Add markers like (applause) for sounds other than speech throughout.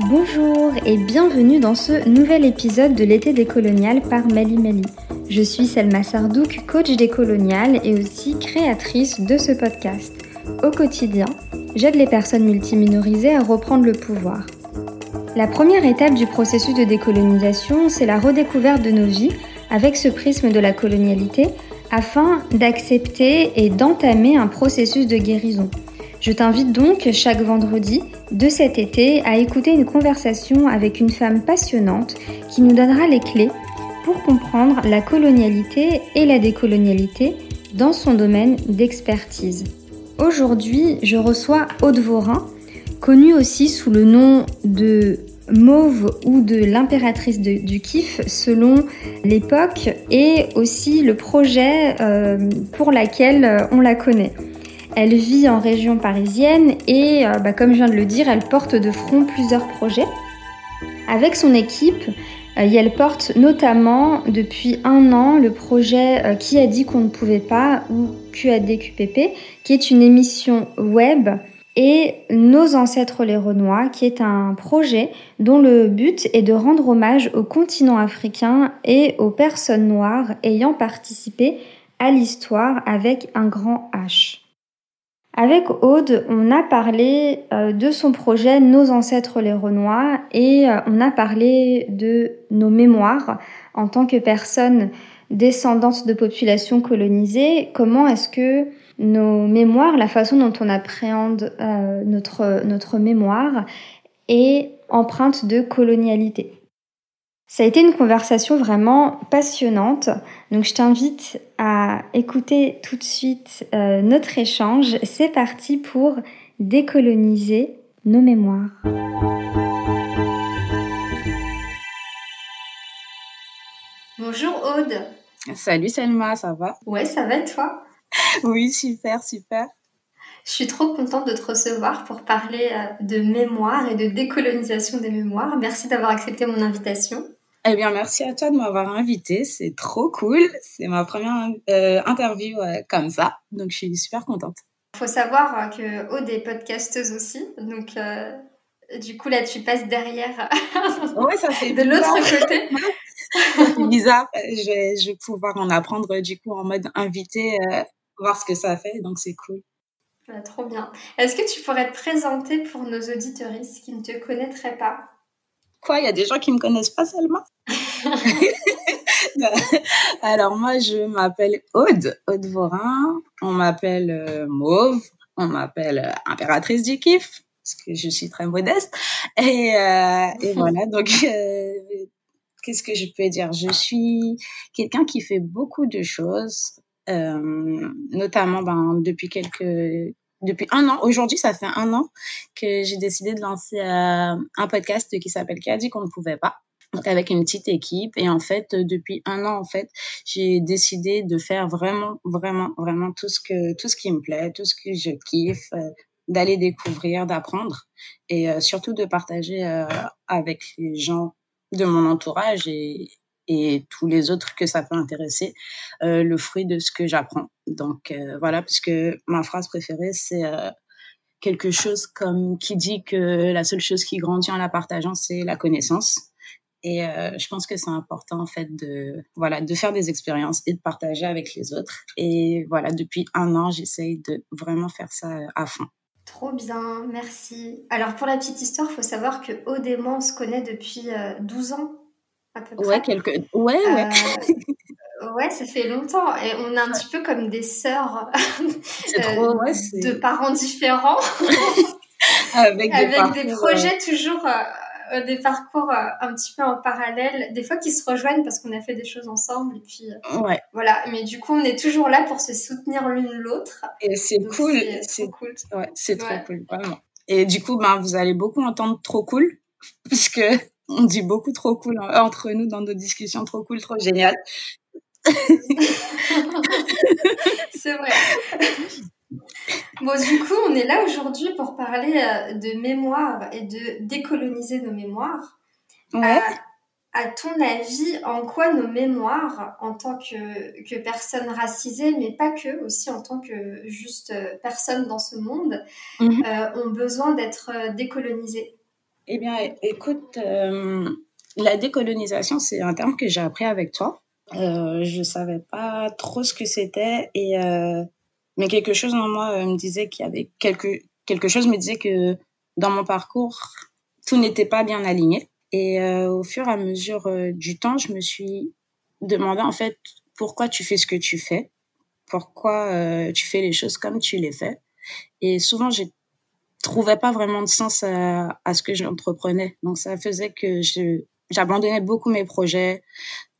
Bonjour et bienvenue dans ce nouvel épisode de l'été décolonial par Mali Mali. Je suis Selma Sardouk, coach décolonial et aussi créatrice de ce podcast. Au quotidien, j'aide les personnes multiminorisées à reprendre le pouvoir. La première étape du processus de décolonisation, c'est la redécouverte de nos vies avec ce prisme de la colonialité afin d'accepter et d'entamer un processus de guérison. Je t'invite donc chaque vendredi de cet été à écouter une conversation avec une femme passionnante qui nous donnera les clés pour comprendre la colonialité et la décolonialité dans son domaine d'expertise. Aujourd'hui, je reçois Aude Vorin, connue aussi sous le nom de Mauve ou de l'impératrice du kiff selon l'époque et aussi le projet euh, pour lequel on la connaît. Elle vit en région parisienne et, euh, bah, comme je viens de le dire, elle porte de front plusieurs projets. Avec son équipe, euh, elle porte notamment depuis un an le projet euh, Qui a dit qu'on ne pouvait pas ou QADQPP, qui est une émission web et Nos ancêtres les Renois, qui est un projet dont le but est de rendre hommage au continent africain et aux personnes noires ayant participé à l'histoire avec un grand H. Avec Aude, on a parlé euh, de son projet Nos ancêtres les Renois et euh, on a parlé de nos mémoires en tant que personnes descendantes de populations colonisées. Comment est-ce que nos mémoires, la façon dont on appréhende euh, notre, notre mémoire est empreinte de colonialité? Ça a été une conversation vraiment passionnante. Donc je t'invite à écouter tout de suite euh, notre échange. C'est parti pour décoloniser nos mémoires. Bonjour Aude. Salut Selma, ça va? Ouais, ça va et toi? (laughs) Oui, super, super. Je suis trop contente de te recevoir pour parler euh, de mémoire et de décolonisation des mémoires. Merci d'avoir accepté mon invitation. Eh bien, merci à toi de m'avoir invité. C'est trop cool. C'est ma première euh, interview euh, comme ça. Donc, je suis super contente. Il faut savoir que Aude est podcasteuse aussi. Donc, du coup, là, tu passes derrière. (laughs) ouais, ça fait de l'autre côté. (laughs) c'est bizarre. Je vais, je vais pouvoir en apprendre du coup en mode invité, voir ce que ça fait. Donc, c'est cool trop bien. Est-ce que tu pourrais te présenter pour nos auditoristes qui ne te connaîtraient pas? Quoi, il y a des gens qui me connaissent pas seulement? (laughs) Alors moi, je m'appelle Aude, Aude Vorin. On m'appelle euh, Mauve. On m'appelle euh, impératrice du kiff parce que je suis très modeste. Et, euh, et voilà, (laughs) donc qu'est-ce que je peux dire? Je suis quelqu'un qui fait beaucoup de choses. Notamment ben, depuis quelques depuis un an. Aujourd'hui, ça fait un an que j'ai décidé de lancer un podcast qui s'appelle Qui a dit qu'on ne pouvait pas? Avec une petite équipe et en fait depuis un an en fait j'ai décidé de faire vraiment vraiment vraiment tout ce que tout ce qui me plaît tout ce que je kiffe euh, d'aller découvrir d'apprendre et surtout de partager avec les gens de mon entourage et, et tous les autres que ça peut intéresser euh, le fruit de ce que j'apprends. Donc euh, voilà, puisque ma phrase préférée, c'est euh, quelque chose comme qui dit que la seule chose qui grandit en la partageant, c'est la connaissance. Et je pense que c'est important en fait de voilà de faire des expériences et de partager avec les autres. Et voilà, depuis un an, j'essaye de vraiment faire ça à fond. Trop bien, merci. Alors pour la petite histoire, il faut savoir que Odément se connaît depuis 12 ans Ouais, quelques... ouais, ouais. Euh, (laughs) ouais, ça fait longtemps. Et on est un petit peu comme des sœurs (laughs) euh, de parents différents. (laughs) Avec, des, projets toujours, euh, des parcours un petit peu en parallèle. Des fois qui se rejoignent parce qu'on a fait des choses ensemble. Et puis, ouais. Voilà. Mais du coup, on est toujours là pour se soutenir l'une l'autre. Et c'est cool. C'est cool. Ouais, c'est trop cool, vraiment. Et du coup, ben, vous allez beaucoup entendre trop cool. (laughs) Puisque on dit beaucoup trop cool entre nous dans nos discussions, trop cool, trop génial. (laughs) C'est vrai. (laughs) Bon, du coup, on est là aujourd'hui pour parler euh, de mémoire et de décoloniser nos mémoires. Ouais. À, ton avis, en quoi nos mémoires, en tant que, que personnes racisées, mais pas que, aussi en tant que juste euh, personnes dans ce monde, mhm. euh, ont besoin d'être décolonisées? Eh bien, écoute, euh, la décolonisation, c'est un terme que j'ai appris avec toi. Euh, je savais pas trop ce que c'était et mais quelque chose en moi euh, me disait qu'il y avait quelque quelque chose me disait que dans mon parcours tout n'était pas bien aligné. Et euh, au fur et à mesure euh, du temps je me suis demandé en fait pourquoi tu fais ce que tu fais? Pourquoi tu fais les choses comme tu les fais? Et souvent j'ai trouvais pas vraiment de sens à, à ce que j'entreprenais. Donc ça faisait que j'abandonnais beaucoup mes projets.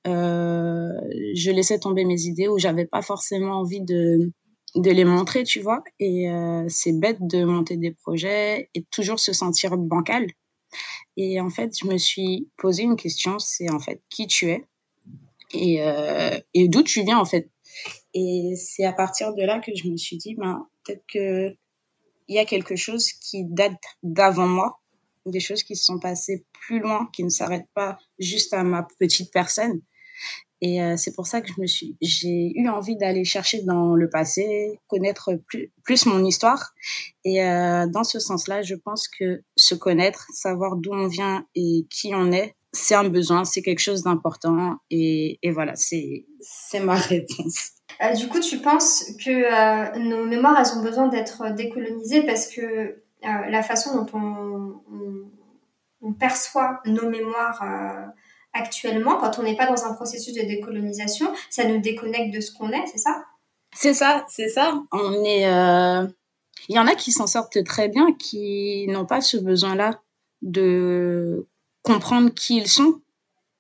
Je laissais tomber mes idées où j'avais pas forcément envie de de les montrer, tu vois. Et euh, c'est bête de monter des projets et toujours se sentir bancal. Et en fait, je me suis posé une question, c'est en fait qui tu es et, euh, et d'où tu viens en fait. Et c'est à partir de là que je me suis dit, ben, peut-être que il y a quelque chose qui date d'avant moi, des choses qui se sont passées plus loin, qui ne s'arrêtent pas juste à ma petite personne. Et euh, c'est pour ça que je me suis, j'ai eu envie d'aller chercher dans le passé, connaître plus, plus mon histoire. Et euh, dans ce sens-là, je pense que se connaître, savoir d'où on vient et qui on est, c'est un besoin, c'est quelque chose d'important. Et, et voilà, c'est, c'est ma (laughs) réponse. Euh, du coup, tu penses que nos mémoires, elles ont besoin d'être décolonisées parce que la façon dont on, perçoit nos mémoires actuellement, quand on n'est pas dans un processus de décolonisation, ça nous déconnecte de ce qu'on est, c'est ça? C'est ça, c'est ça. On est, euh... il y en a qui s'en sortent très bien, qui n'ont pas ce besoin-là de comprendre qui ils sont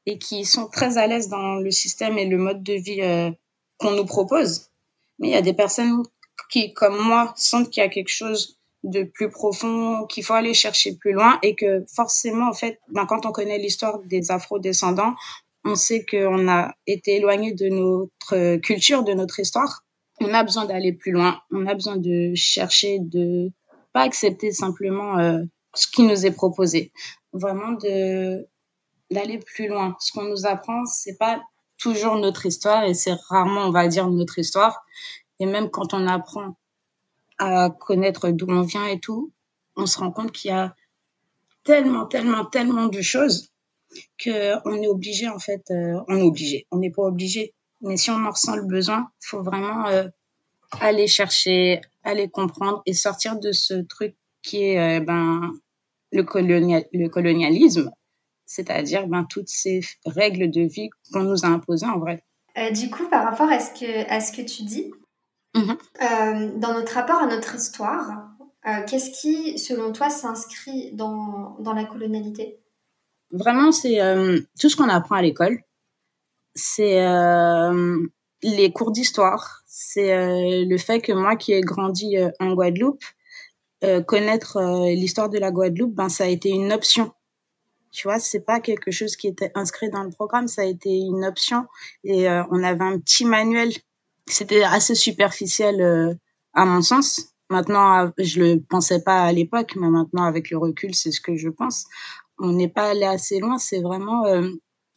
et qui sont très à l'aise dans le système et le mode de vie euh, qu'on nous propose. Mais il y a des personnes qui, comme moi, sentent qu'il y a quelque chose de plus profond, qu'il faut aller chercher plus loin et que forcément, en fait, ben, quand on connaît l'histoire des afro-descendants, on sait qu'on a été éloigné de notre culture, de notre histoire. On a besoin d'aller plus loin. On a besoin de chercher, de pas accepter simplement euh, ce qui nous est proposé. Vraiment de d'aller plus loin. Ce qu'on nous apprend, c'est pas toujours notre histoire et c'est rarement, on va dire, notre histoire. Et même quand on apprend à connaître d'où on vient et tout, on se rend compte qu'il y a tellement, tellement, tellement de choses que on est obligé en fait, euh, on est obligé, on n'est pas obligé, mais si on en ressent le besoin, faut vraiment euh, aller chercher, aller comprendre et sortir de ce truc qui est euh, ben le, le colonialisme, c'est-à-dire ben toutes ces règles de vie qu'on nous a imposées en vrai. Du coup, par rapport à ce que à ce que tu dis, Mmh. Euh, dans notre rapport à notre histoire, euh, qu'est-ce qui, selon toi, s'inscrit dans, dans la colonialité? Vraiment, c'est euh, tout ce qu'on apprend à l'école. C'est les cours d'histoire. C'est le fait que moi qui ai grandi en Guadeloupe, connaître l'histoire de la Guadeloupe, ben, ça a été une option. Tu vois, c'est pas quelque chose qui était inscrit dans le programme, ça a été une option. Et on avait un petit manuel c'était assez superficiel euh, à mon sens. Maintenant, je le pensais pas à l'époque, mais maintenant avec le recul, c'est ce que je pense. On n'est pas allé assez loin. C'est vraiment euh,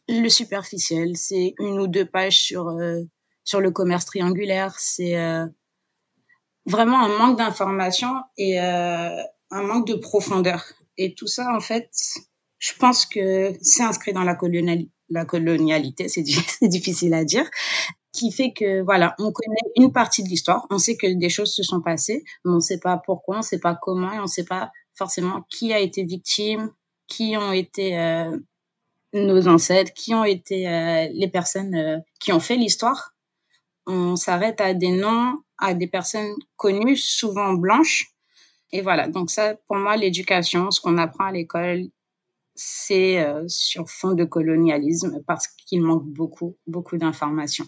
le superficiel. C'est une ou deux pages sur euh, sur le commerce triangulaire. C'est euh, vraiment un manque d'information et euh, un manque de profondeur. Et tout ça, en fait, je pense que c'est inscrit dans la, coloniali la colonialité. (laughs) C'est difficile à dire, qui fait que voilà, on connaît une partie de l'histoire, on sait que des choses se sont passées, mais on ne sait pas pourquoi, on ne sait pas comment, et on ne sait pas forcément qui a été victime, qui ont été euh, nos ancêtres, qui ont été euh, les personnes euh, qui ont fait l'histoire. On s'arrête à des noms, à des personnes connues, souvent blanches. Et voilà, donc ça, pour moi, l'éducation, ce qu'on apprend à l'école, c'est sur fond de colonialisme parce qu'il manque beaucoup, beaucoup d'informations.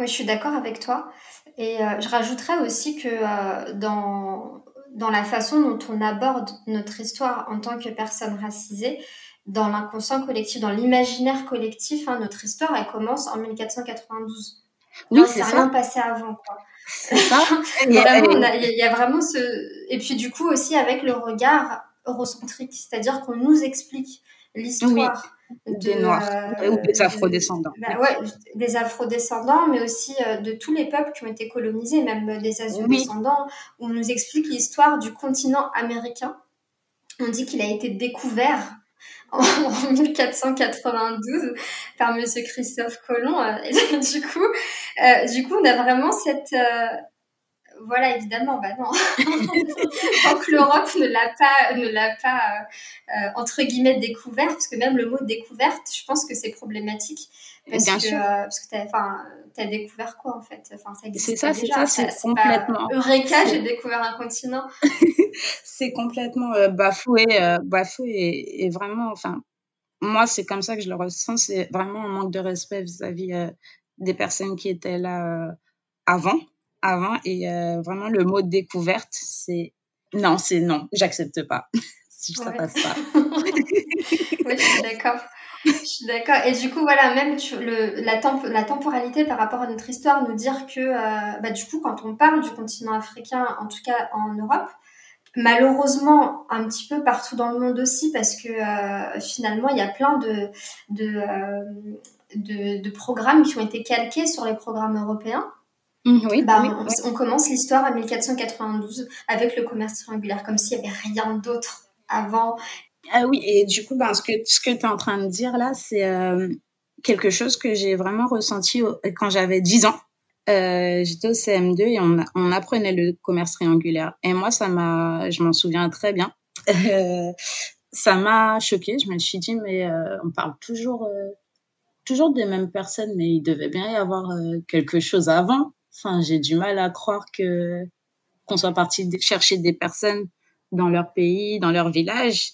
Oui, je suis d'accord avec toi. Et euh, je rajouterais aussi que euh, dans, dans la façon dont on aborde notre histoire en tant que personne racisée, dans l'inconscient collectif, dans l'imaginaire collectif, hein, notre histoire, elle commence en 1492. Oui, c'est rien passé avant, quoi. Ça. (laughs) il, y a, il y a vraiment ce... Et puis du coup aussi avec le regard eurocentrique, c'est-à-dire qu'on nous explique l'histoire. Oui des Noirs euh, ou des Afro-descendants. Bah, ouais, des Afro-descendants, mais aussi euh, de tous les peuples qui ont été colonisés, même des Asio-descendants, oui. où on nous explique l'histoire du continent américain on dit qu'il a été découvert (laughs) en 1492 par Monsieur Christophe Colomb. Et du coup, du coup, on a vraiment cette voilà, évidemment, bah non. (laughs) Tant que l'Europe ne l'a pas, ne l'a pas euh, euh, entre guillemets découvert, parce que même le mot découverte, je pense que c'est problématique. Parce Bien que, sûr. Euh, parce que t'as, as découvert quoi en fait? Enfin, C'est ça, c'est ça, c'est complètement. Eureka, j'ai découvert un continent. (laughs) c'est complètement bafoué, bafoué et, et, vraiment, enfin, moi c'est comme ça que je le ressens, c'est vraiment un manque de respect vis-à-vis des personnes qui étaient là avant avant et euh, vraiment le mot découverte, c'est non, c'est non, j'accepte pas. (laughs) si ça passe pas. (laughs) oui, je suis d'accord. Je suis d'accord. Et du coup, voilà, même le, la, la, temporalité par rapport à notre histoire, nous dire que, euh, bah, du coup, quand on parle du continent africain, en tout cas en Europe, malheureusement, un petit peu partout dans le monde aussi, parce que euh, finalement, il y a plein de, de, de, de programmes qui ont été calqués sur les programmes européens. Mmh, oui, bah, on, commence l'histoire à 1492 avec le commerce triangulaire, comme s'il n'y avait rien d'autre avant. Ah oui, et du coup, ben, ce que, ce que tu es en train de dire là, c'est euh, quelque chose que j'ai vraiment ressenti quand j'avais 10 ans. Euh, j'étais au CM2 et on, on, apprenait le commerce triangulaire. Et moi, ça m'a, je m'en souviens très bien. Euh, ça m'a choqué. Je me suis dit, mais on parle toujours, toujours des mêmes personnes, mais il devait bien y avoir quelque chose avant. Enfin, j'ai du mal à croire que qu'on soit parti chercher des personnes dans leur pays, dans leur village,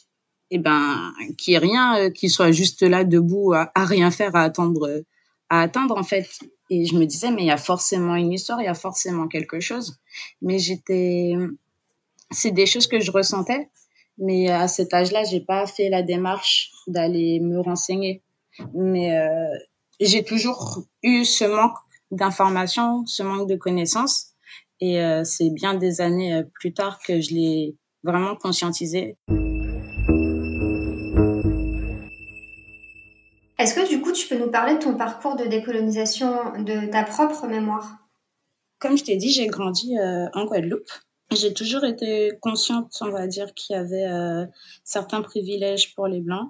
et ben qu'il n'y ait rien, euh, qui soit juste là debout à, rien faire, à attendre, à attendre en fait. Et je me disais mais il y a forcément une histoire, il y a forcément quelque chose. Mais j'étais, c'est des choses que je ressentais, mais à cet âge-là, j'ai pas fait la démarche d'aller me renseigner. Mais euh, j'ai toujours eu ce manque d'informations, ce manque de connaissances. Et euh, c'est bien des années euh, plus tard que je l'ai vraiment conscientisé. Est-ce que du coup tu peux nous parler de ton parcours de décolonisation, de ta propre mémoire? Comme je t'ai dit, j'ai grandi euh, en Guadeloupe. J'ai toujours été consciente, on va dire, qu'il y avait certains privilèges pour les Blancs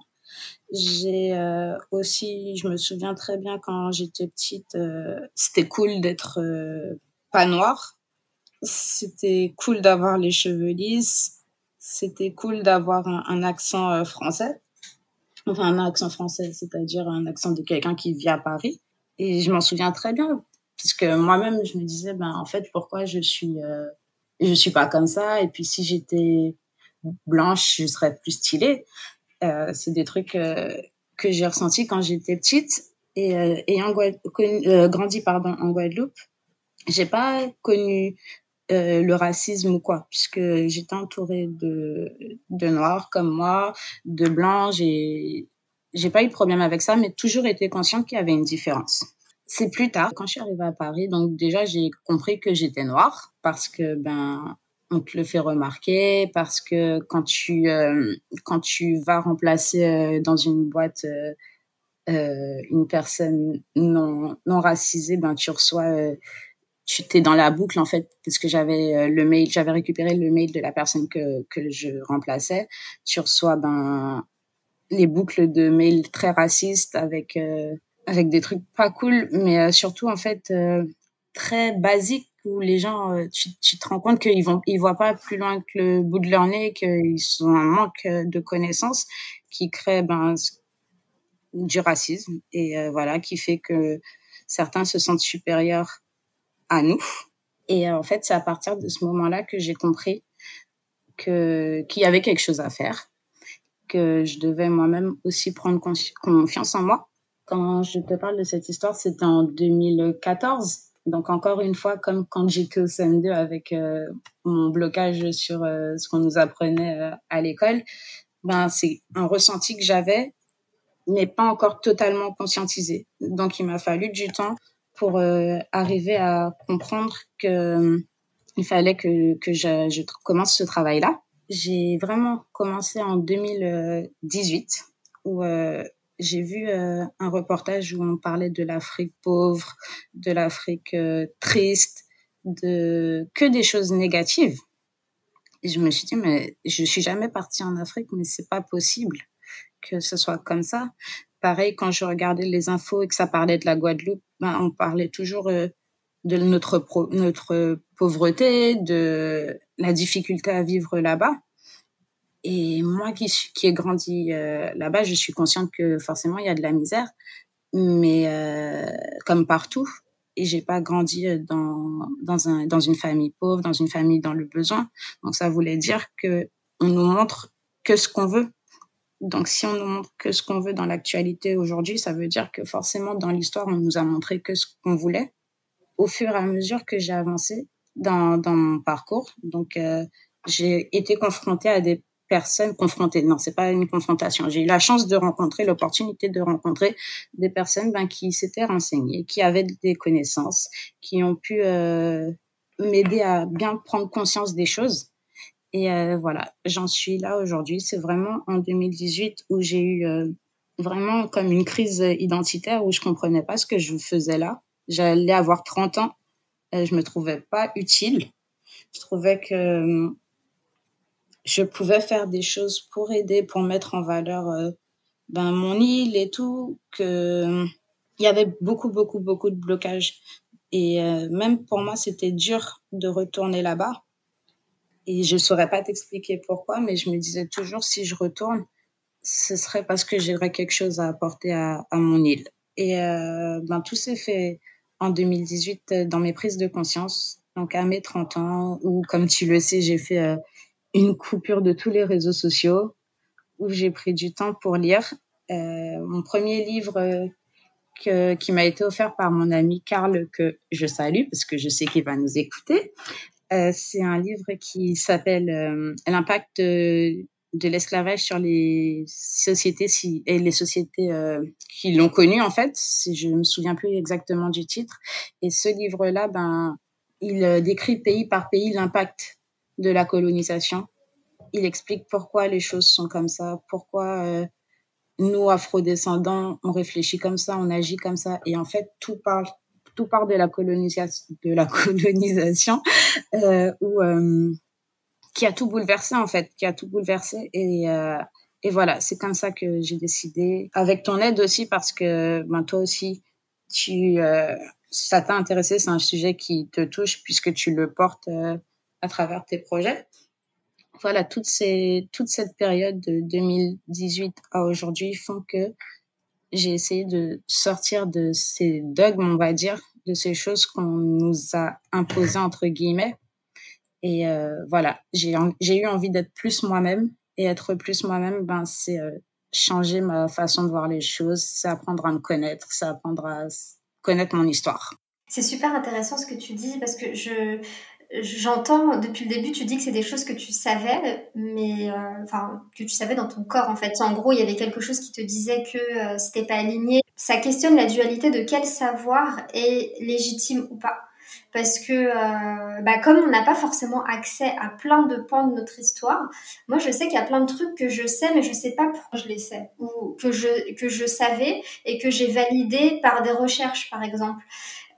j'ai euh, aussi, je me souviens très bien quand j'étais petite, euh, c'était cool d'être euh, pas noire. C'était cool d'avoir les cheveux lisses. C'était cool d'avoir un, accent français. Enfin, un accent français, c'est-à-dire un accent de quelqu'un qui vit à Paris. Et je m'en souviens très bien, puisque moi-même, je me disais, ben, en fait, pourquoi je suis, je suis pas comme ça? Et puis, si j'étais blanche, je serais plus stylée. Euh, c'est des trucs euh, que j'ai ressentis quand j'étais petite et euh, ayant grandi pardon en Guadeloupe, j'ai pas connu le racisme ou quoi, puisque j'étais entourée de, de noirs comme moi, de blancs, j'ai, j'ai pas eu de problème avec ça, mais toujours été consciente qu'il y avait une différence. C'est plus tard, quand je suis arrivée à Paris, donc déjà j'ai compris que j'étais noire, parce que ben on te le fait remarquer parce que quand tu euh, quand tu vas remplacer euh, dans une boîte euh, euh, une personne non non racisée ben tu reçois tu t'es dans la boucle en fait parce que j'avais le mail j'avais récupéré le mail de la personne que que je remplaçais. Tu reçois ben les boucles de mails très racistes avec avec des trucs pas cool mais surtout en fait très basiques où les gens, euh, tu, te rends compte qu'ils vont, ils voient pas plus loin que le bout de leur nez, qu'ils ont un manque euh, de connaissances qui crée ben, du racisme et euh, voilà, qui fait que certains se sentent supérieurs à nous. Et en fait, c'est à partir de ce moment-là que j'ai compris que qu'il y avait quelque chose à faire, que je devais moi-même aussi prendre confiance en moi. Quand je te parle de cette histoire, c'était en 2014 donc encore une fois, comme quand j'étais au CM2 avec euh, mon blocage sur euh, ce qu'on nous apprenait euh, à l'école, ben c'est un ressenti que j'avais, mais pas encore totalement conscientisé. Donc il m'a fallu du temps pour arriver à comprendre que il fallait que que je, je commence ce travail-là. J'ai vraiment commencé en 2018 où j'ai vu euh, un reportage où on parlait de l'Afrique pauvre, de l'Afrique euh, triste, de que des choses négatives. Et je me suis dit, mais je suis jamais partie en Afrique, mais c'est pas possible que ce soit comme ça. Pareil, quand je regardais les infos et que ça parlait de la Guadeloupe, ben, on parlait toujours euh, de notre, notre pauvreté, de la difficulté à vivre là-bas. Et moi qui, qui ai grandi euh, là-bas, je suis consciente que forcément, il y a de la misère, mais euh, comme partout. Et j'ai pas grandi dans, dans, un, dans une famille pauvre, dans une famille dans le besoin. Donc ça voulait dire que on nous montre que ce qu'on veut. Donc si on nous montre que ce qu'on veut dans l'actualité aujourd'hui, ça veut dire que forcément dans l'histoire, on nous a montré que ce qu'on voulait. Au fur et à mesure que j'ai avancé dans, dans mon parcours, donc euh, j'ai été confrontée à des personnes confrontées. Non, c'est pas une confrontation. J'ai eu la chance de rencontrer, l'opportunité de rencontrer des personnes ben, qui s'étaient renseignées, qui avaient des connaissances, qui ont pu euh, m'aider à bien prendre conscience des choses. Et euh, voilà, j'en suis là aujourd'hui. C'est vraiment en 2018 où j'ai eu euh, vraiment comme une crise identitaire où je comprenais pas ce que je faisais là. J'allais avoir 30 ans. je me trouvais pas utile. Je trouvais que je pouvais faire des choses pour aider, pour mettre en valeur euh, ben, mon île et tout, que il y avait beaucoup, beaucoup, beaucoup de blocages. Et euh, même pour moi, c'était dur de retourner là-bas. Et je saurais pas t'expliquer pourquoi, mais je me disais toujours, si je retourne, ce serait parce que j'aurais quelque chose à apporter à, mon île. Et euh, ben, tout s'est fait en 2018 dans mes prises de conscience. Donc à mes 30 ans, où comme tu le sais, j'ai fait une coupure de tous les réseaux sociaux où j'ai pris du temps pour lire. Euh, mon premier livre euh, que, qui m'a été offert par mon ami Karl, que je salue parce que je sais qu'il va nous écouter, euh, c'est un livre qui s'appelle L'impact de, l'esclavage sur les sociétés si, et les sociétés qui l'ont connu en fait. Si je me souviens plus exactement du titre. Et ce livre-là, ben, il décrit pays par pays l'impact de la colonisation. Il explique pourquoi les choses sont comme ça, pourquoi euh, nous, afrodescendants, on réfléchit comme ça, on agit comme ça. Et en fait, tout tout part de la colonisation, de la (laughs) colonisation euh, euh, qui a tout bouleversé, en fait, qui a tout bouleversé. Et, euh, et voilà, c'est comme ça que j'ai décidé, avec ton aide aussi, parce que ben, toi aussi, tu, ça t'a intéressé, c'est un sujet qui te touche puisque tu le portes à travers tes projets. Voilà, toute cette période de 2018 à aujourd'hui font que j'ai essayé de sortir de ces dogmes, on va dire, de ces choses qu'on nous a imposées, entre guillemets. Et euh, voilà, j'ai eu envie d'être plus moi-même. Et être plus moi-même, ben, c'est euh, changer ma façon de voir les choses, c'est apprendre à me connaître, c'est apprendre à connaître mon histoire. C'est super intéressant ce que tu dis parce que je, J'entends depuis le début, tu dis que c'est des choses que tu savais, mais euh, enfin que tu savais dans ton corps en fait. En gros, il y avait quelque chose qui te disait que euh, c'était pas aligné. Ça questionne la dualité de quel savoir est légitime ou pas, parce que euh, bah, comme on n'a pas forcément accès à plein de pans de notre histoire, moi je sais qu'il y a plein de trucs que je sais, mais je sais pas pourquoi je les sais ou que je que je savais et que j'ai validé par des recherches par exemple.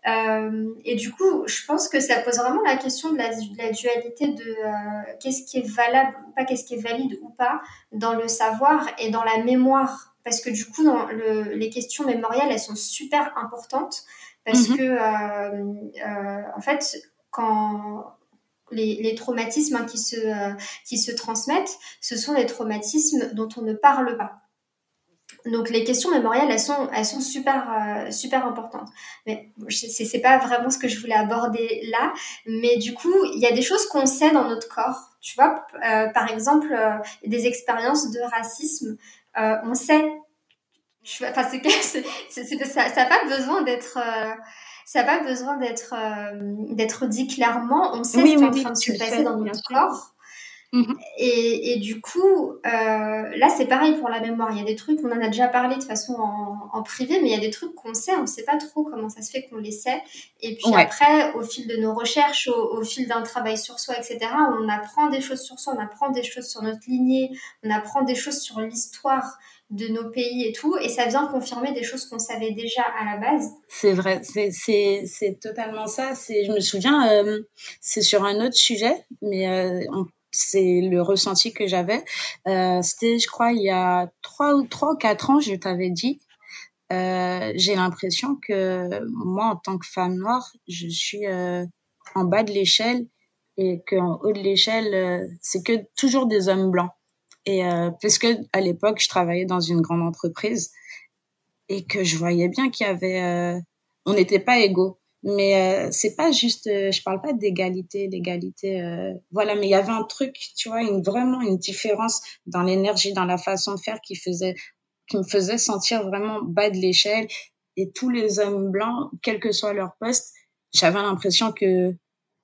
Euh, et du coup, je pense que ça pose vraiment la question de la, dualité de euh, qu'est-ce qui est valable ou pas, qu'est-ce qui est valide ou pas dans le savoir et dans la mémoire. Parce que du coup, dans le, les questions mémorielles, elles sont super importantes parce mhm. que, euh, en fait, quand les, les traumatismes hein, qui, se, qui se transmettent, ce sont des traumatismes dont on ne parle pas. Donc les questions mémorielles, elles sont, elles sont super, euh, super importantes. Mais c'est, pas vraiment ce que je voulais aborder là. Mais du coup, il y a des choses qu'on sait dans notre corps. Tu vois, euh, par exemple, euh, des expériences de racisme, on sait. Enfin, c'est, (laughs) ça n'a pas besoin d'être ça n'a pas besoin d'être d'être dit clairement. On sait ce qui est en train de se passer dans notre corps. Mhm. Et, et, du coup, euh, là, c'est pareil pour la mémoire. Il y a des trucs, on en a déjà parlé de façon en, en privé, mais il y a des trucs qu'on sait, on ne sait pas trop comment ça se fait qu'on les sait. Et puis après, au fil de nos recherches, au, au fil d'un travail sur soi, etc., on apprend des choses sur soi, on apprend des choses sur notre lignée, on apprend des choses sur l'histoire de nos pays et tout, et ça vient confirmer des choses qu'on savait déjà à la base. C'est vrai, c'est totalement ça. Je me souviens, euh, c'est sur un autre sujet, mais euh, on c'est le ressenti que j'avais. Euh, C'était, je crois, il y a trois ou trois quatre ans, je t'avais dit. Euh, j'ai l'impression que moi, en tant que femme noire, je suis euh, en bas de l'échelle et qu'en haut de l'échelle, euh, c'est que toujours des hommes blancs. Et parce que à l'époque, je travaillais dans une grande entreprise et que je voyais bien qu'il y avait, on n'était pas égaux. Mais euh, c'est pas juste, euh, je parle pas d'égalité, l'égalité, euh, voilà. Mais il y avait un truc, tu vois, une vraiment une différence dans l'énergie, dans la façon de faire qui faisait, qui me faisait sentir vraiment bas de l'échelle. Et tous les hommes blancs, quel que soit leur poste, j'avais l'impression que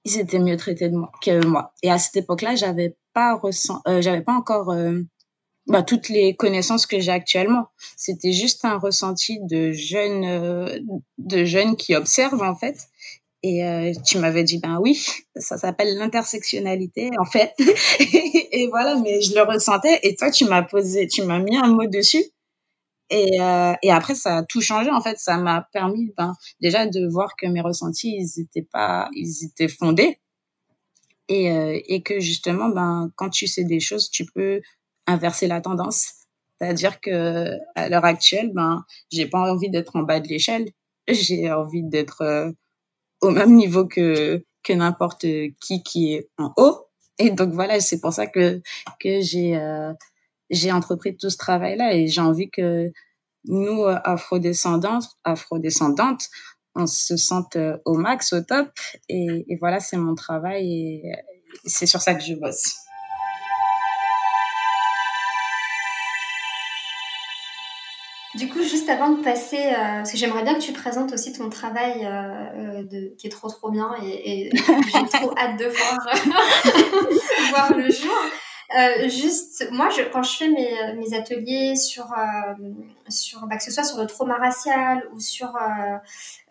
ils étaient mieux traités de moi, que moi. Et à cette époque-là, j'avais pas ressent, euh, j'avais pas encore euh, bah, toutes les connaissances que j'ai actuellement. C'était juste un ressenti de jeunes, euh, de jeunes qui observent en fait. Et euh, tu m'avais dit ben oui, ça s'appelle l'intersectionnalité en fait. (laughs) et, voilà, mais je le ressentais. Et toi, tu m'as posé, tu m'as mis un mot dessus. Et, euh, et après, ça a tout changé. En fait, ça m'a permis ben, déjà de voir que mes ressentis, ils étaient pas, ils étaient fondés. Et, euh, et que justement, ben, quand tu sais des choses, tu peux inverser la tendance. C'est-à-dire que à l'heure actuelle, ben, j'ai pas envie d'être en bas de l'échelle. J'ai envie d'être euh, au même niveau que que n'importe qui qui est en haut. Et donc voilà, c'est pour ça que que j'ai euh, j'ai entrepris tout ce travail-là et j'ai envie que nous, euh, afrodescendantes, on se sente euh, au max, au top. Et voilà, c'est mon travail et c'est sur ça que je bosse. Juste avant de passer, euh, parce que j'aimerais bien que tu présentes aussi ton travail euh, de, qui est trop trop bien et, et (laughs) j'ai trop hâte de voir, (laughs) voir le jour. Euh, juste, moi, je, quand je fais mes, mes ateliers sur, euh, sur bah, que ce soit sur le trauma racial ou sur euh,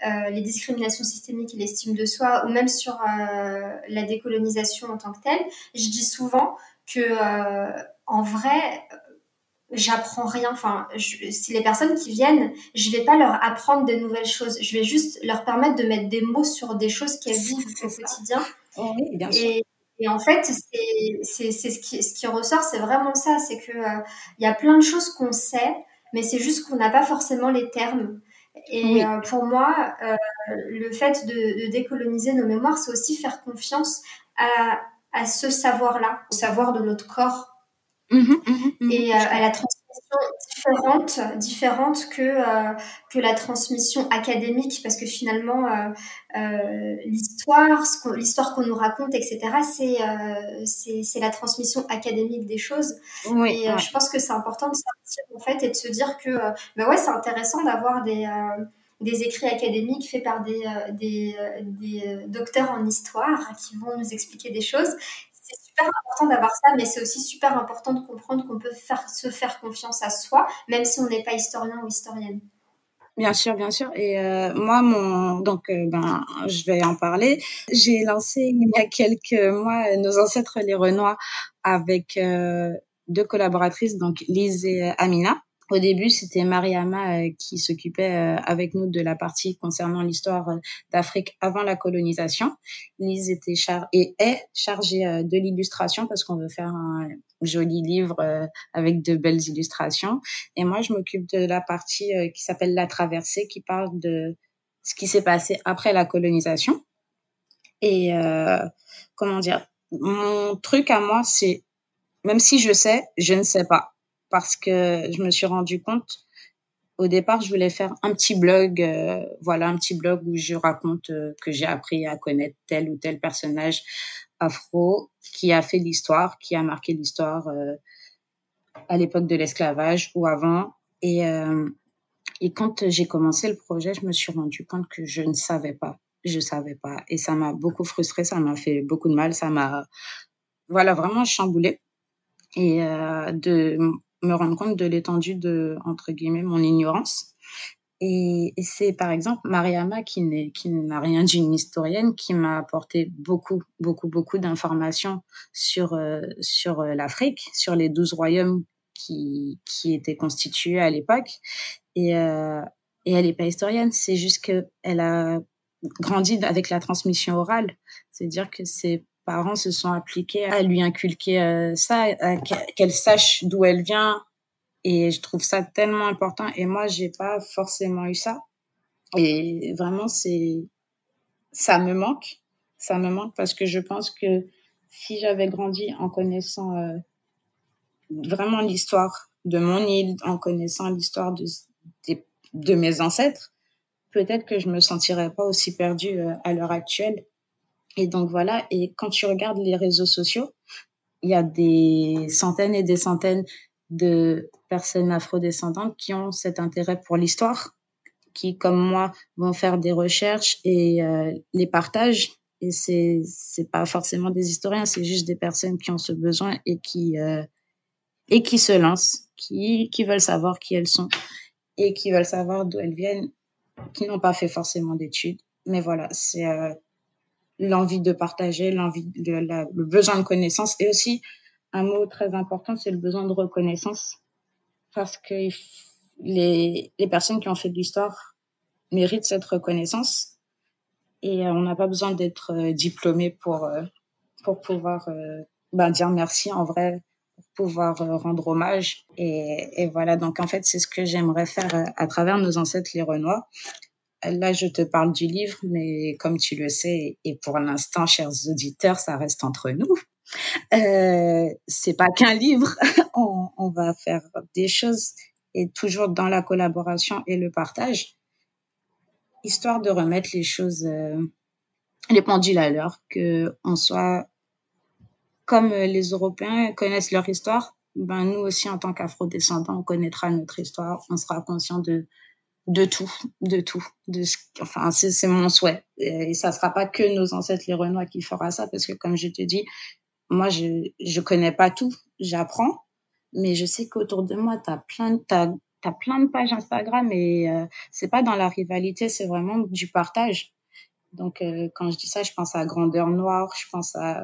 euh les discriminations systémiques et l'estime de soi, ou même sur euh, la décolonisation en tant que telle, je dis souvent que, euh, en vrai, j'apprends rien. Enfin, je, si les personnes qui viennent, je vais pas leur apprendre des nouvelles choses. Je vais juste leur permettre de mettre des mots sur des choses qu'elles vivent au quotidien. Oui, bien sûr. Et, et en fait, c'est ce qui, ce qui ressort, c'est vraiment ça, c'est que il euh, y a plein de choses qu'on sait, mais c'est juste qu'on n'a pas forcément les termes. Et oui. euh, pour moi, euh, le fait de, de, décoloniser nos mémoires, c'est aussi faire confiance à, à ce savoir-là, au savoir de notre corps. Mmh, mmh, mmh, et euh, à la transmission différente, différente que euh, que la transmission académique, parce que finalement euh, euh, l'histoire, l'histoire qu'on nous raconte, etc. C'est c'est la transmission académique des choses. Oui, et ouais. je pense que c'est important de sortir en fait et de se dire que bah ouais c'est intéressant d'avoir des des écrits académiques faits par des, des, des docteurs en histoire qui vont nous expliquer des choses super important d'avoir ça, mais c'est aussi super important de comprendre qu'on peut faire, se faire confiance à soi, même si on n'est pas historien ou historienne. Bien sûr, bien sûr. Et euh, moi, mon donc euh, ben, je vais en parler. J'ai lancé il y a quelques mois nos ancêtres les Renois avec euh, deux collaboratrices, donc Lise et Amina. Au début, c'était Mariama euh, qui s'occupait euh, avec nous de la partie concernant l'histoire euh, d'Afrique avant la colonisation. Lise était chargée de l'illustration parce qu'on veut faire un joli livre avec de belles illustrations. Et moi, je m'occupe de la partie qui s'appelle La Traversée, qui parle de ce qui s'est passé après la colonisation. Et comment dire, mon truc à moi, c'est même si je sais, je ne sais pas parce que je me suis rendu compte au départ, je voulais faire un petit blog, euh, voilà, un petit blog où je raconte euh, que j'ai appris à connaître tel ou tel personnage afro qui a fait l'histoire, qui a marqué l'histoire euh, à l'époque de l'esclavage ou avant. Et, et quand j'ai commencé le projet, je me suis rendu compte que je ne savais pas. Je savais pas. Et ça m'a beaucoup frustrée, ça m'a fait beaucoup de mal, ça m'a, voilà, vraiment chamboulé. Et de me rendre compte de l'étendue de, entre guillemets, mon ignorance. Et, c'est par exemple Mariama, qui n'est qui n'a rien d'une historienne, qui m'a apporté beaucoup, beaucoup, beaucoup d'informations sur, euh, sur l'Afrique, sur les douze royaumes qui, qui étaient constitués à l'époque. Et, euh, et elle n'est pas historienne, c'est juste qu'elle a grandi avec la transmission orale. C'est-à-dire que c'est parents se sont appliqués à lui inculquer euh, ça, qu'elle sache d'où elle vient. Et je trouve ça tellement important. Et moi, j'ai pas forcément eu ça. Et vraiment, c'est, ça me manque. Ça me manque parce que je pense que si j'avais grandi en connaissant euh, vraiment l'histoire de mon île, en connaissant l'histoire de, de, mes ancêtres, peut-être que je me sentirais pas aussi perdue euh, à l'heure actuelle. Et donc voilà, et quand tu regardes les réseaux sociaux, il y a des centaines et des centaines de personnes afrodescendantes qui ont cet intérêt pour l'histoire, qui, comme moi, vont faire des recherches et euh, les partagent. Et c'est c'est pas forcément des historiens, c'est juste des personnes qui ont ce besoin et qui euh, et qui se lancent, qui qui veulent savoir qui elles sont et qui veulent savoir d'où elles viennent, qui n'ont pas fait forcément d'études. Mais voilà, c'est euh, l'envie de partager, l'envie de le besoin de connaissance. Et aussi un mot très important, c'est le besoin de reconnaissance. Parce que les, les personnes qui ont fait de l'histoire méritent cette reconnaissance. Et euh, on n'a pas besoin d'être euh, diplômé pour euh, pour pouvoir ben, dire merci en vrai pour pouvoir rendre hommage. Et, et voilà. Donc en fait c'est ce que j'aimerais faire à travers nos ancêtres les Renois Là, je te parle du livre, mais comme tu le sais, et pour l'instant, chers auditeurs, ça reste entre nous. Euh, c'est pas qu'un livre. (laughs) on, va faire des choses et toujours dans la collaboration et le partage, histoire de remettre les choses, euh, les pendules à l'heure, que on soit comme les Européens connaissent leur histoire. Ben nous aussi, en tant qu'Afro-descendants, on connaîtra notre histoire. On sera conscient de de tout, de tout. De ce, enfin, c'est mon souhait. Et ça sera pas que nos ancêtres les Renois qui fera ça, parce que comme je te dis, moi, je je connais pas tout, j'apprends, mais je sais qu'autour de moi, t'as plein, t'as as plein de pages Instagram et euh, c'est pas dans la rivalité, c'est vraiment du partage. Donc euh, quand je dis ça, je pense à Grandeur Noire, je pense à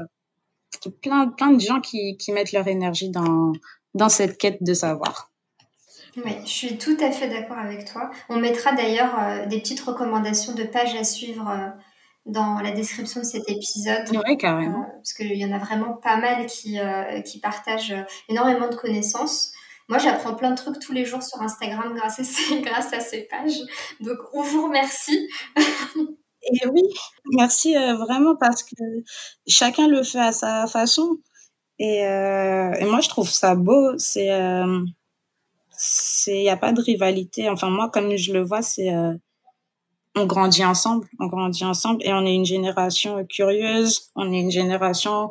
plein plein de gens qui qui mettent leur énergie dans dans cette quête de savoir. Oui, je suis tout à fait d'accord avec toi. On mettra d'ailleurs euh, des petites recommandations de pages à suivre euh, dans la description de cet épisode. Oui, carrément. Euh, parce qu'il y en a vraiment pas mal qui, qui partagent énormément de connaissances. Moi, j'apprends plein de trucs tous les jours sur Instagram grâce à ces, (laughs) grâce à ces pages. Donc, on vous remercie. Et oui, merci vraiment parce que chacun le fait à sa façon. Et, et moi, je trouve ça beau. C'est c'est il y a pas de rivalité. Enfin moi comme je le vois c'est euh, on grandit ensemble on grandit ensemble et on est une génération curieuse on est une génération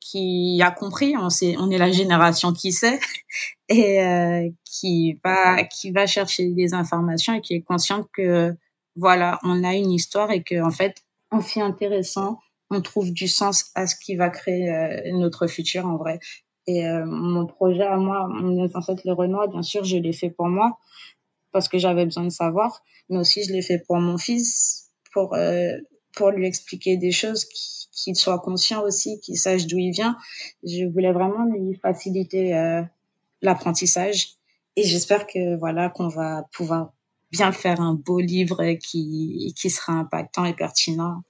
qui a compris on sait on est la génération qui sait (laughs) et euh, qui va qui va chercher des informations et qui est consciente que voilà on a une histoire et que en fait en s'y intéressant on trouve du sens à ce qui va créer euh, notre futur en vrai et euh, mon projet à moi, en fait, le Renoir, bien sûr, je l'ai fait pour moi parce que j'avais besoin de savoir, mais aussi je l'ai fait pour mon fils, pour euh, pour lui expliquer des choses, qu'il soit conscient aussi, qu'il sache d'où il vient. Je voulais vraiment lui faciliter euh, l'apprentissage et j'espère que voilà qu'on va pouvoir bien faire un beau livre qui qui sera impactant et pertinent.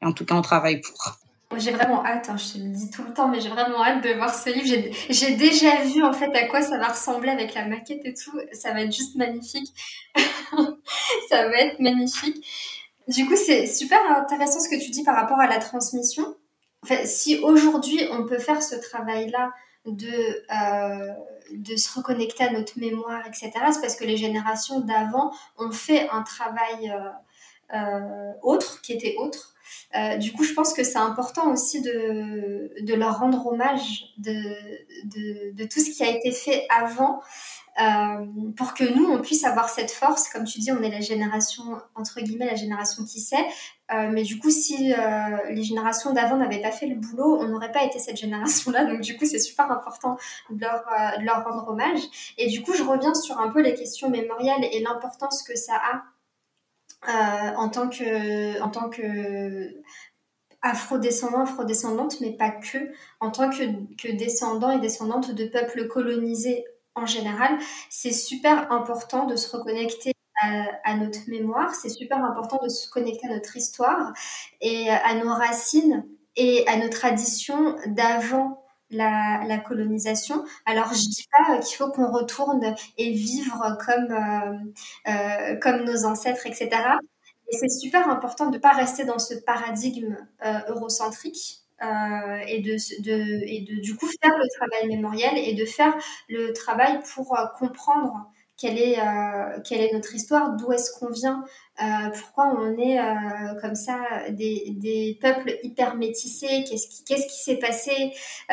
En tout cas, on travaille pour. J'ai vraiment hâte, hein, je te le dis tout le temps, mais j'ai vraiment hâte de voir ce livre. J'ai déjà vu en fait à quoi ça va ressembler avec la maquette et tout. Ça va être juste magnifique. (laughs) ça va être magnifique. Du coup, c'est super intéressant ce que tu dis par rapport à la transmission. Enfin, si aujourd'hui on peut faire ce travail-là de, euh, de se reconnecter à notre mémoire, etc., c'est parce que les générations d'avant ont fait un travail euh, euh, autre, qui était autre. Euh, du coup, je pense que c'est important aussi de, de, leur rendre hommage de, de, tout ce qui a été fait avant euh, pour que nous, on puisse avoir cette force. Comme tu dis, on est la génération, entre guillemets, la génération qui sait. Euh, mais du coup, si les générations d'avant n'avaient pas fait le boulot, on n'aurait pas été cette génération-là. Donc, du coup, c'est super important de leur, de leur rendre hommage. Et du coup, je reviens sur un peu les questions mémorielles et l'importance que ça a en tant que, en tant que afro-descendant, afro-descendante, mais pas que, en tant que, que descendant et descendante de peuples colonisés en général, c'est super important de se reconnecter à, à notre mémoire, c'est super important de se connecter à notre histoire et à nos racines et à nos traditions d'avant la, colonisation. Alors je dis pas qu'il faut qu'on retourne et vivre comme euh, euh, comme nos ancêtres, etc. Et c'est super important de ne pas rester dans ce paradigme euh, eurocentrique. et de, de, et de du coup faire le travail mémoriel et de faire le travail pour comprendre quelle est, euh, quelle est notre histoire, d'où est-ce qu'on vient, euh, pourquoi on est euh, comme ça des, peuples hyper métissés, qu'est-ce qui qu'est-ce qui s'est passé,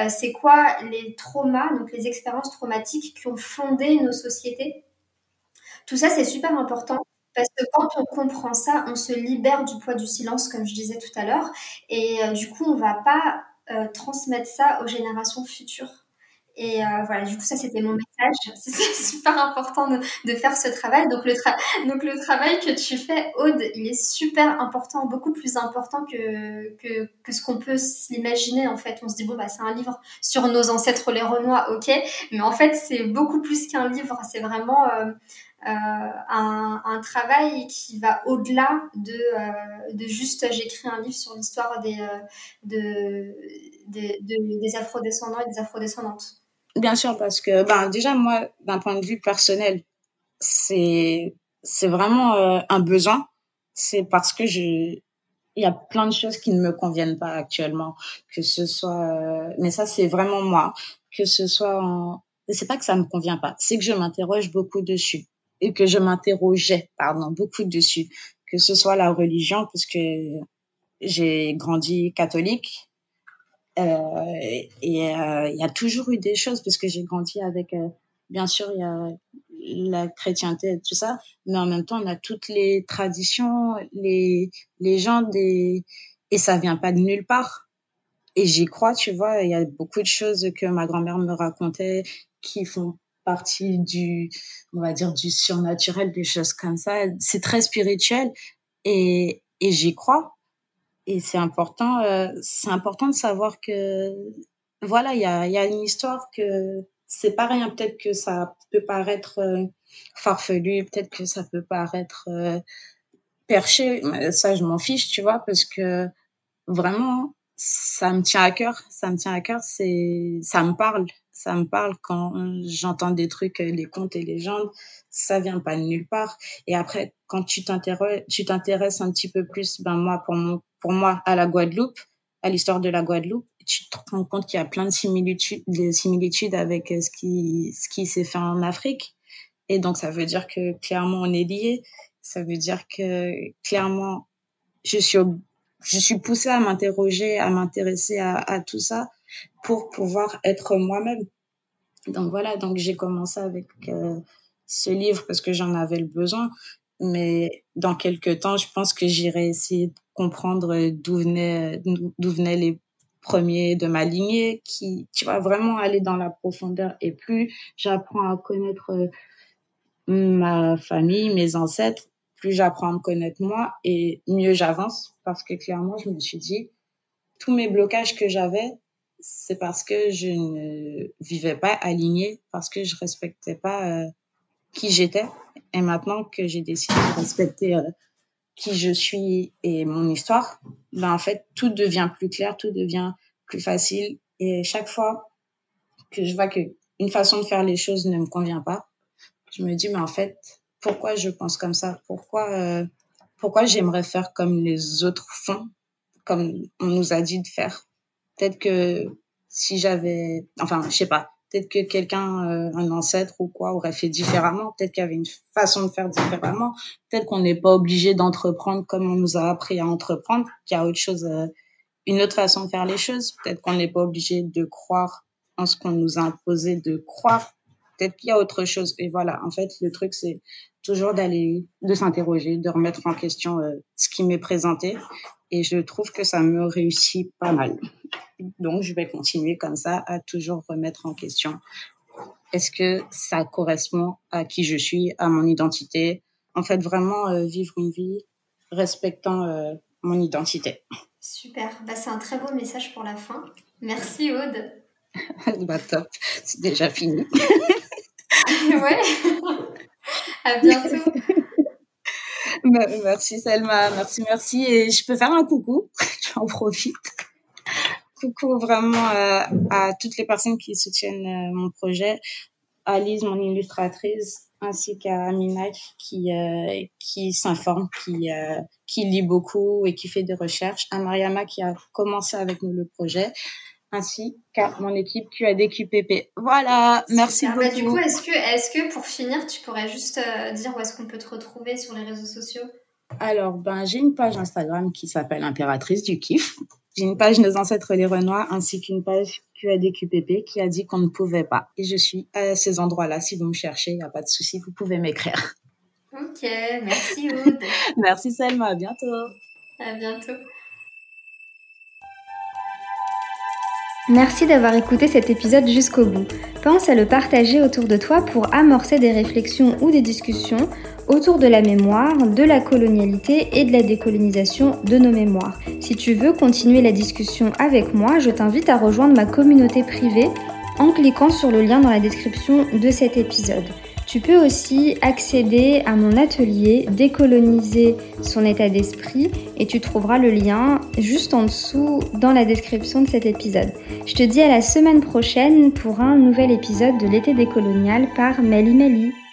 c'est quoi les traumas, donc les expériences traumatiques qui ont fondé nos sociétés. Tout ça, c'est super important. Parce que quand on comprend ça, on se libère du poids du silence, comme je disais tout à l'heure, et du coup, on va pas transmettre ça aux générations futures. Et euh, voilà, du coup, ça, c'était mon message. (laughs) C'est super important de, de, faire ce travail. Donc le, donc, le travail que tu fais, Aude, il est super important, beaucoup plus important que, que, que ce qu'on peut s'imaginer, en fait. On se dit, bon, bah, c'est un livre sur nos ancêtres les Renois, ok. Mais en fait, c'est beaucoup plus qu'un livre. C'est vraiment euh, euh, un, un, travail qui va au-delà de, de juste j'écris un livre sur l'histoire des, de, des, des afrodescendants et des afrodescendantes. Bien sûr, parce que ben, déjà, moi, d'un point de vue personnel, c'est c'est vraiment euh, un besoin. C'est parce que je il y a plein de choses qui ne me conviennent pas actuellement, que ce soit euh, mais ça c'est vraiment moi, que ce soit en c'est pas que ça me convient pas, c'est que je m'interroge beaucoup dessus. Et que je m'interrogeais pardon beaucoup dessus, que ce soit la religion parce que j'ai grandi catholique et euh, il y a toujours eu des choses parce que j'ai grandi avec, euh, bien sûr, il y a la chrétienté et tout ça, mais en même temps, on a toutes les traditions, les légendes et, et ça vient pas de nulle part. Et j'y crois, tu vois, il y a beaucoup de choses que ma grand-mère me racontait qui font partie du, on va dire, du surnaturel, des choses comme ça. C'est très spirituel et, et j'y crois et c'est important euh, c'est important de savoir que voilà il y a y a une histoire que c'est pas rien. Peut-être que ça peut paraître euh, farfelu peut-être que ça peut paraître euh, perché mais ça je m'en fiche tu vois parce que vraiment ça me tient à cœur ça me tient à cœur c'est ça me parle ça me parle quand j'entends des trucs les contes et légendes ça vient pas de nulle part et après quand tu t'intéresses un petit peu plus ben moi pour mon pour moi à la Guadeloupe, à l'histoire de la Guadeloupe, tu te rends compte qu'il y a plein de similitudes, de similitudes avec euh, ce qui, ce qui s'est fait en Afrique. Et donc, ça veut dire que clairement, on est liés. Ça veut dire que clairement, je suis, je suis poussée à m'interroger, à m'intéresser à tout ça pour pouvoir être moi-même. Donc voilà, donc j'ai commencé avec euh, ce livre parce que j'en avais le besoin. Mais dans quelques temps, je pense que j'irai essayer de comprendre d'où venaient, d'où venaient les premiers de ma lignée, qui, tu vois, vraiment aller dans la profondeur. Et plus j'apprends à connaître euh, ma famille, mes ancêtres, plus j'apprends à me connaître moi et mieux j'avance parce que clairement, je me suis dit, tous mes blocages que j'avais, c'est parce que je ne vivais pas alignée, parce que je respectais pas euh, qui j'étais. Et maintenant que j'ai décidé de respecter euh, qui je suis et mon histoire, ben en fait, tout devient plus clair, tout devient plus facile. Et chaque fois que je vois que une façon de faire les choses ne me convient pas, je me dis, mais en fait, pourquoi je pense comme ça? Pourquoi, euh, pourquoi j'aimerais faire comme les autres font, comme on nous a dit de faire? Peut-être que si j'avais, enfin, je sais pas, Peut-être que quelqu'un, euh, un ancêtre ou quoi, aurait fait différemment. Peut-être qu'il y avait une façon de faire différemment. Peut-être qu'on n'est pas obligé d'entreprendre comme on nous a appris à entreprendre. Qu'il y a autre chose, euh, une autre façon de faire les choses. Peut-être qu'on n'est pas obligé de croire en ce qu'on nous a imposé de croire. Peut-être qu'il y a autre chose. Et voilà. En fait, le truc, c'est toujours d'aller, de s'interroger, de remettre en question euh, ce qui m'est présenté. Et je trouve que ça me réussit pas mal. Donc, je vais continuer comme ça à toujours remettre en question est-ce que ça correspond à qui je suis, à mon identité? En fait, vraiment euh, vivre une vie respectant euh, mon identité. Super, bah, c'est un très beau message pour la fin. Merci Aude. (laughs) bah top, c'est déjà fini. (laughs) ouais, (laughs) à bientôt. Merci Selma, merci, merci. Et je peux faire un coucou, (laughs) j'en profite. coucou vraiment à toutes les personnes qui soutiennent mon projet, à Lise, mon illustratrice, ainsi qu'à Amina qui, qui s'informe, qui, qui lit beaucoup et qui fait des recherches, à Mariama qui a commencé avec nous le projet, ainsi qu'à mon équipe QADQPP. Voilà, merci beaucoup. Bah, du coup, est-ce que, est-ce que pour finir, tu pourrais juste euh, dire où est-ce qu'on peut te retrouver sur les réseaux sociaux? Alors, ben, j'ai une page Instagram qui s'appelle Impératrice du Kiff. J'ai une page Nos ancêtres les Renois ainsi qu'une page QADQPP qui a dit qu'on ne pouvait pas. Et je suis à ces endroits-là. Si vous me cherchez, il n'y a pas de souci, vous pouvez m'écrire. Ok, merci Aude. (laughs) merci Selma, à bientôt. À bientôt. Merci d'avoir écouté cet épisode jusqu'au bout. Pense à le partager autour de toi pour amorcer des réflexions ou des discussions autour de la mémoire, de la colonialité et de la décolonisation de nos mémoires. Si tu veux continuer la discussion avec moi, je t'invite à rejoindre ma communauté privée en cliquant sur le lien dans la description de cet épisode. Tu peux aussi accéder à mon atelier Décoloniser son état d'esprit et tu trouveras le lien juste en dessous dans la description de cet épisode. Je te dis à la semaine prochaine pour un nouvel épisode de l'été décolonial par Meli Meli.